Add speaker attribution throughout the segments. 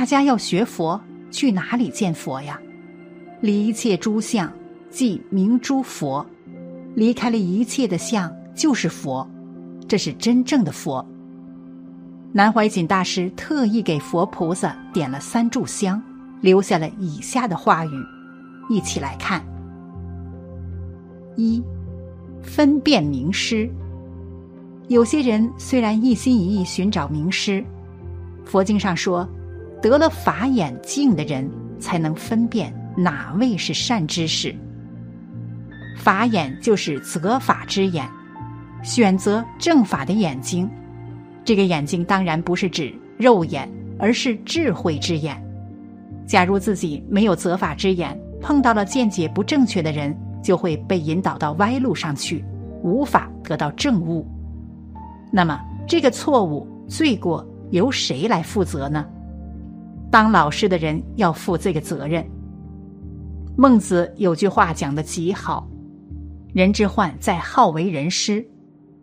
Speaker 1: 大家要学佛，去哪里见佛呀？离一切诸相，即明诸佛。离开了一切的相，就是佛。这是真正的佛。南怀瑾大师特意给佛菩萨点了三炷香，留下了以下的话语，一起来看：一、分辨名师。有些人虽然一心一意寻找名师，佛经上说，得了法眼净的人才能分辨哪位是善知识。法眼就是择法之眼。选择正法的眼睛，这个眼睛当然不是指肉眼，而是智慧之眼。假如自己没有择法之眼，碰到了见解不正确的人，就会被引导到歪路上去，无法得到正悟。那么，这个错误罪过由谁来负责呢？当老师的人要负这个责任。孟子有句话讲的极好：“人之患在好为人师。”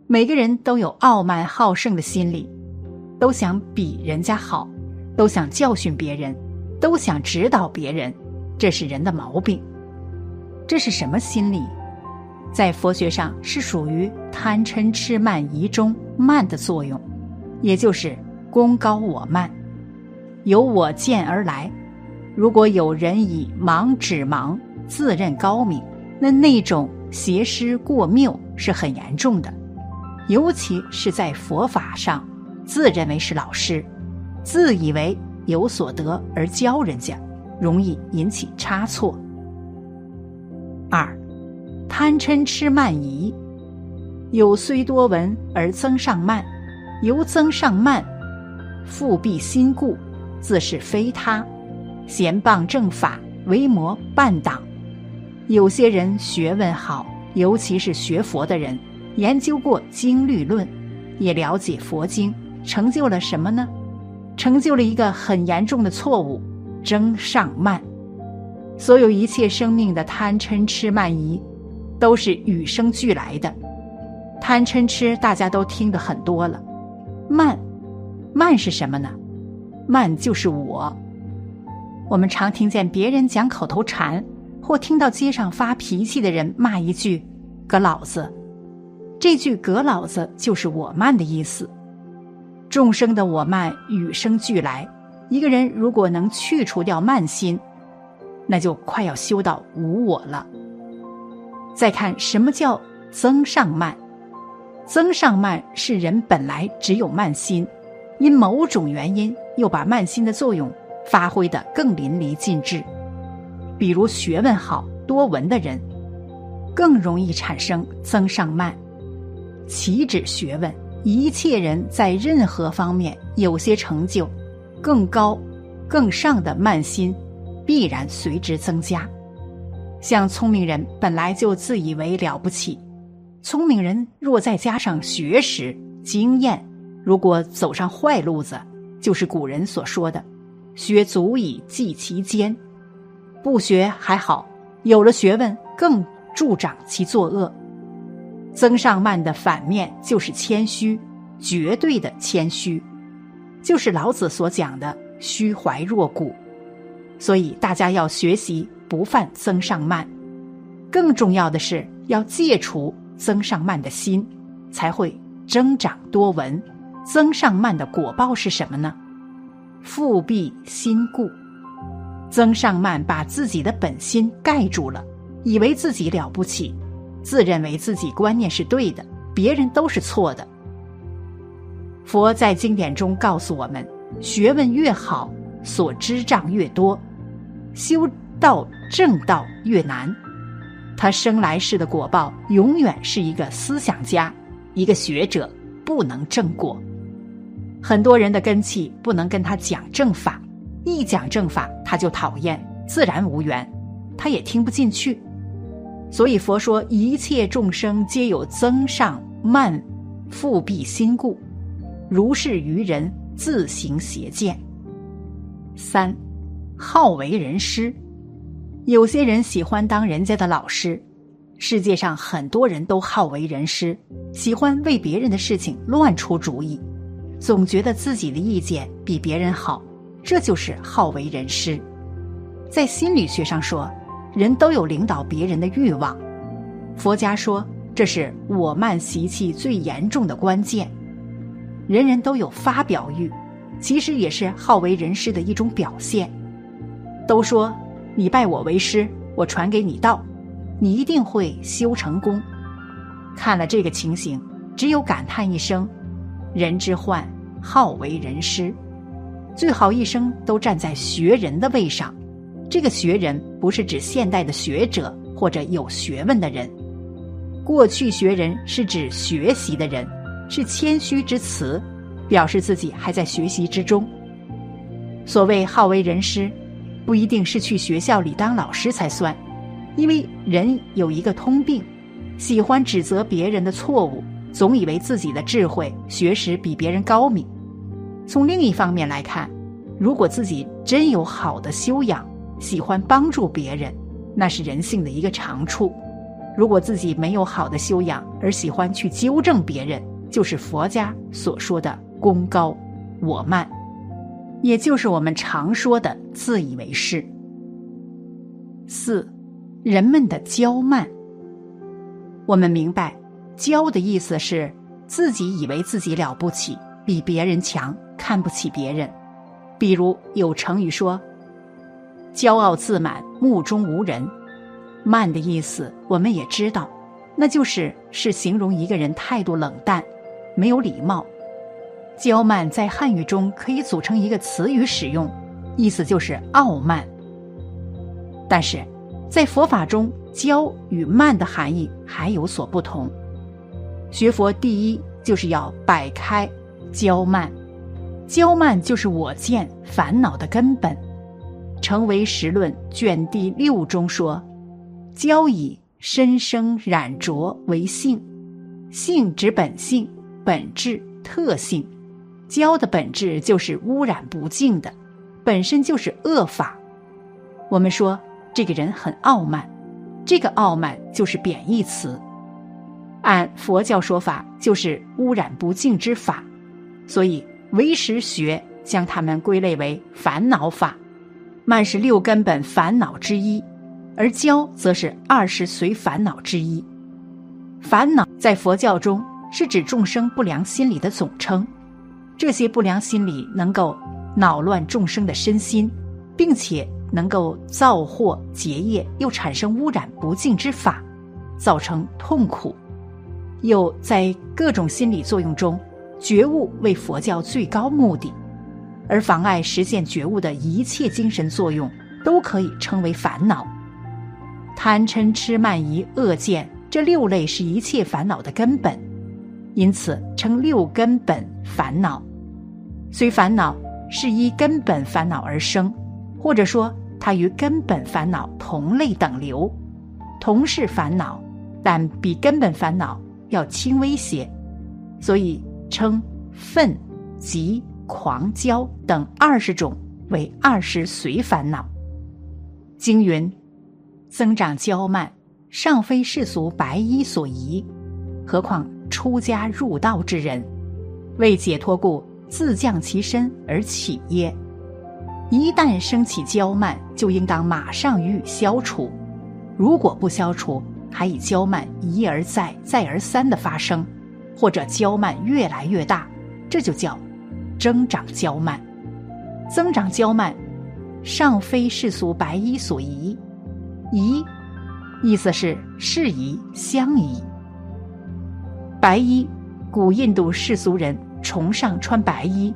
Speaker 1: 每个人都有傲慢好胜的心理，都想比人家好，都想教训别人，都想指导别人，这是人的毛病。这是什么心理？在佛学上是属于贪嗔痴慢疑中慢的作用，也就是功高我慢，由我见而来。如果有人以盲指盲，自认高明，那那种邪师过谬是很严重的。尤其是在佛法上，自认为是老师，自以为有所得而教人家，容易引起差错。二，贪嗔痴慢疑，有虽多闻而增上慢，由增上慢，复必心故，自是非他，贤谤正法，为魔伴党。有些人学问好，尤其是学佛的人。研究过经律论，也了解佛经，成就了什么呢？成就了一个很严重的错误：争上慢。所有一切生命的贪嗔痴慢疑，都是与生俱来的。贪嗔痴大家都听得很多了，慢，慢是什么呢？慢就是我。我们常听见别人讲口头禅，或听到街上发脾气的人骂一句“个老子”。这句“葛老子”就是我慢的意思。众生的我慢与生俱来，一个人如果能去除掉慢心，那就快要修到无我了。再看什么叫增上慢？增上慢是人本来只有慢心，因某种原因又把慢心的作用发挥得更淋漓尽致。比如学问好、多闻的人，更容易产生增上慢。岂止学问，一切人在任何方面有些成就，更高、更上的慢心，必然随之增加。像聪明人本来就自以为了不起，聪明人若再加上学识、经验，如果走上坏路子，就是古人所说的“学足以济其奸”。不学还好，有了学问更助长其作恶。曾上慢的反面就是谦虚，绝对的谦虚，就是老子所讲的虚怀若谷。所以大家要学习不犯曾上慢，更重要的是要戒除曾上慢的心，才会增长多闻。增上慢的果报是什么呢？复辟心故。增上慢把自己的本心盖住了，以为自己了不起。自认为自己观念是对的，别人都是错的。佛在经典中告诉我们：学问越好，所知障越多；修道正道越难。他生来世的果报，永远是一个思想家，一个学者，不能正果。很多人的根气不能跟他讲正法，一讲正法他就讨厌，自然无缘，他也听不进去。所以佛说，一切众生皆有增上慢、复辟心故，如是愚人自行邪见。三，好为人师，有些人喜欢当人家的老师。世界上很多人都好为人师，喜欢为别人的事情乱出主意，总觉得自己的意见比别人好，这就是好为人师。在心理学上说，人都有领导别人的欲望。佛家说，这是我慢习气最严重的关键。人人都有发表欲，其实也是好为人师的一种表现。都说你拜我为师，我传给你道，你一定会修成功。看了这个情形，只有感叹一声：人之患好为人师。最好一生都站在学人的位上。这个学人不是指现代的学者或者有学问的人，过去学人是指学习的人。是谦虚之词，表示自己还在学习之中。所谓好为人师，不一定是去学校里当老师才算，因为人有一个通病，喜欢指责别人的错误，总以为自己的智慧、学识比别人高明。从另一方面来看，如果自己真有好的修养，喜欢帮助别人，那是人性的一个长处；如果自己没有好的修养，而喜欢去纠正别人，就是佛家所说的功高我慢，也就是我们常说的自以为是。四，人们的骄慢。我们明白，骄的意思是自己以为自己了不起，比别人强，看不起别人。比如有成语说：“骄傲自满，目中无人。”慢的意思我们也知道，那就是是形容一个人态度冷淡。没有礼貌，骄慢在汉语中可以组成一个词语使用，意思就是傲慢。但是，在佛法中，骄与慢的含义还有所不同。学佛第一就是要摆开骄慢，骄慢就是我见烦恼的根本。成为实论卷第六中说：“骄以身生染浊为性，性指本性。”本质特性，骄的本质就是污染不净的，本身就是恶法。我们说这个人很傲慢，这个傲慢就是贬义词。按佛教说法，就是污染不净之法。所以唯识学将它们归类为烦恼法。慢是六根本烦恼之一，而骄则是二十随烦恼之一。烦恼在佛教中。是指众生不良心理的总称，这些不良心理能够恼乱众生的身心，并且能够造祸结业，又产生污染不净之法，造成痛苦，又在各种心理作用中，觉悟为佛教最高目的，而妨碍实现觉悟的一切精神作用，都可以称为烦恼。贪嗔痴慢疑恶见这六类是一切烦恼的根本。因此称六根本烦恼，虽烦恼是依根本烦恼而生，或者说它与根本烦恼同类等流，同是烦恼，但比根本烦恼要轻微些，所以称愤、急、狂、骄等二十种为二十随烦恼。经云：增长骄慢，尚非世俗白衣所宜，何况？出家入道之人，为解脱故，自降其身而起耶。一旦升起骄慢，就应当马上予以消除。如果不消除，还以骄慢一而再、再而三的发生，或者骄慢越来越大，这就叫增长骄慢。增长骄慢，尚非世俗白衣所宜。宜，意思是适宜、相宜。白衣，古印度世俗人崇尚穿白衣，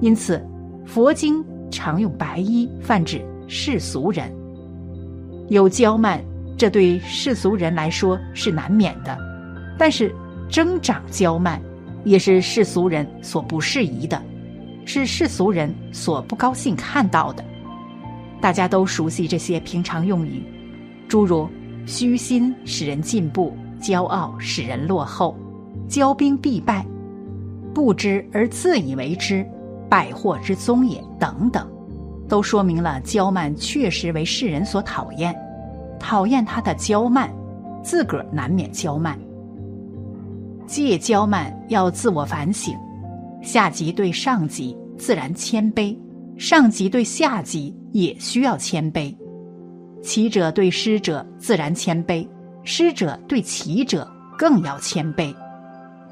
Speaker 1: 因此佛经常用白衣泛指世俗人。有骄慢，这对世俗人来说是难免的，但是增长骄慢，也是世俗人所不适宜的，是世俗人所不高兴看到的。大家都熟悉这些平常用语，诸如虚心使人进步，骄傲使人落后。骄兵必败，不知而自以为之，败祸之宗也。等等，都说明了骄慢确实为世人所讨厌，讨厌他的骄慢，自个儿难免骄慢。戒骄慢要自我反省，下级对上级自然谦卑，上级对下级也需要谦卑。启者对师者自然谦卑，师者对启者更要谦卑。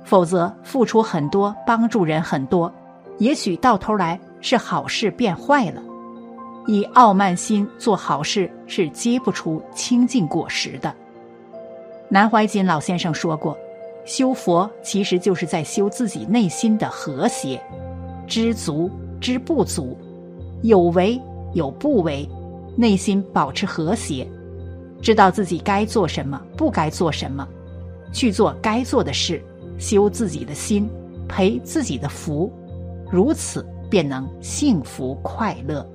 Speaker 1: 否则，付出很多，帮助人很多，也许到头来是好事变坏了。以傲慢心做好事是结不出清净果实的。南怀瑾老先生说过：“修佛其实就是在修自己内心的和谐，知足知不足，有为有不为。”内心保持和谐，知道自己该做什么，不该做什么，去做该做的事，修自己的心，培自己的福，如此便能幸福快乐。